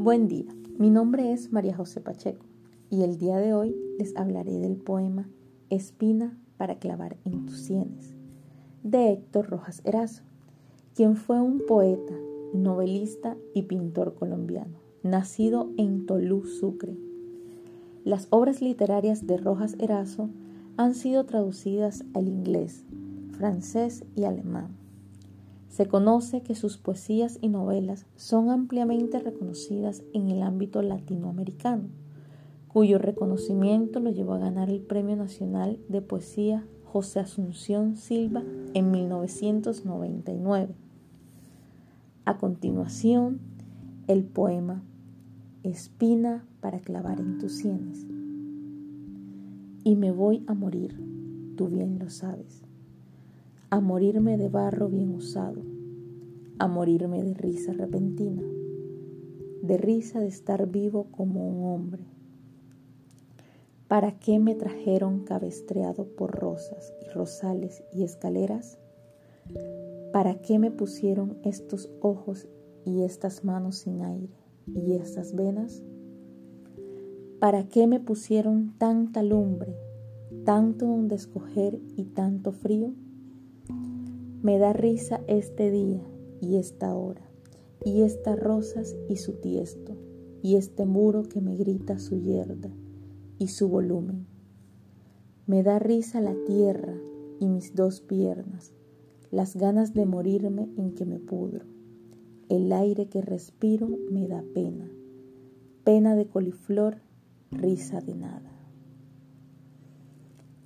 Buen día, mi nombre es María José Pacheco y el día de hoy les hablaré del poema Espina para clavar en tus sienes de Héctor Rojas Erazo, quien fue un poeta, novelista y pintor colombiano, nacido en Tolú, Sucre. Las obras literarias de Rojas Erazo han sido traducidas al inglés, francés y alemán. Se conoce que sus poesías y novelas son ampliamente reconocidas en el ámbito latinoamericano, cuyo reconocimiento lo llevó a ganar el Premio Nacional de Poesía José Asunción Silva en 1999. A continuación, el poema Espina para clavar en tus sienes. Y me voy a morir, tú bien lo sabes a morirme de barro bien usado, a morirme de risa repentina, de risa de estar vivo como un hombre. ¿Para qué me trajeron cabestreado por rosas y rosales y escaleras? ¿Para qué me pusieron estos ojos y estas manos sin aire y estas venas? ¿Para qué me pusieron tanta lumbre, tanto donde escoger y tanto frío? Me da risa este día y esta hora, y estas rosas y su tiesto, y este muro que me grita su yerda y su volumen. Me da risa la tierra y mis dos piernas, las ganas de morirme en que me pudro. El aire que respiro me da pena, pena de coliflor, risa de nada.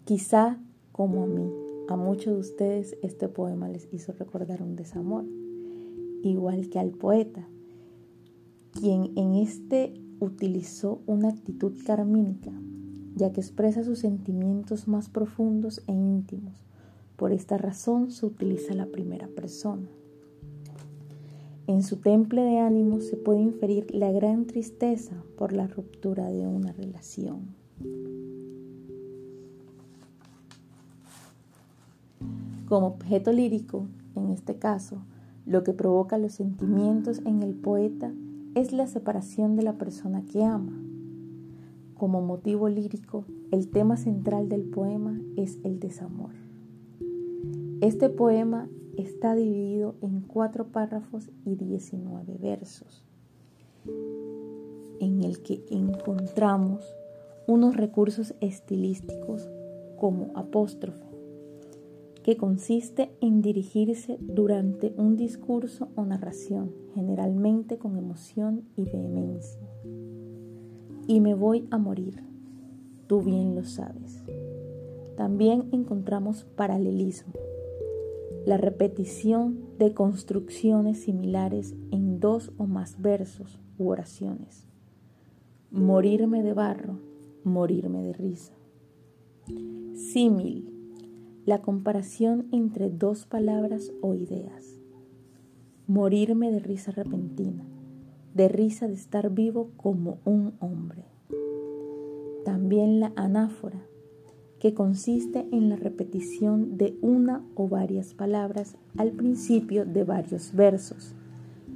Quizá como a mí a muchos de ustedes este poema les hizo recordar un desamor, igual que al poeta, quien en este utilizó una actitud carmínica, ya que expresa sus sentimientos más profundos e íntimos. Por esta razón se utiliza la primera persona. En su temple de ánimo se puede inferir la gran tristeza por la ruptura de una relación. Como objeto lírico, en este caso, lo que provoca los sentimientos en el poeta es la separación de la persona que ama. Como motivo lírico, el tema central del poema es el desamor. Este poema está dividido en cuatro párrafos y 19 versos, en el que encontramos unos recursos estilísticos como apóstrofe, que consiste en dirigirse durante un discurso o narración, generalmente con emoción y vehemencia. Y me voy a morir, tú bien lo sabes. También encontramos paralelismo, la repetición de construcciones similares en dos o más versos u oraciones. Morirme de barro, morirme de risa. Símil la comparación entre dos palabras o ideas. Morirme de risa repentina, de risa de estar vivo como un hombre. También la anáfora, que consiste en la repetición de una o varias palabras al principio de varios versos,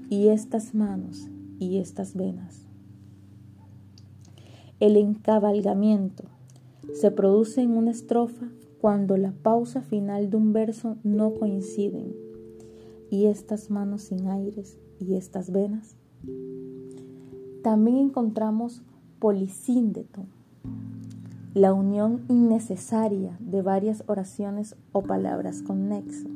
y estas manos y estas venas. El encabalgamiento se produce en una estrofa cuando la pausa final de un verso no coinciden, y estas manos sin aires y estas venas. También encontramos polisíndeto, la unión innecesaria de varias oraciones o palabras con nexo.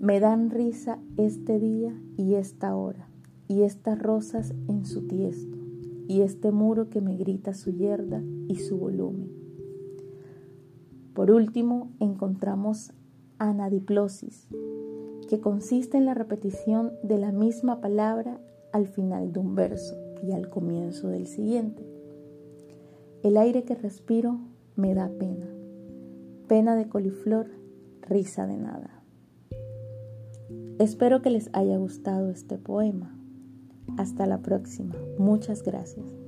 Me dan risa este día y esta hora, y estas rosas en su tiesto, y este muro que me grita su yerda y su volumen. Por último, encontramos anadiplosis, que consiste en la repetición de la misma palabra al final de un verso y al comienzo del siguiente. El aire que respiro me da pena, pena de coliflor, risa de nada. Espero que les haya gustado este poema. Hasta la próxima. Muchas gracias.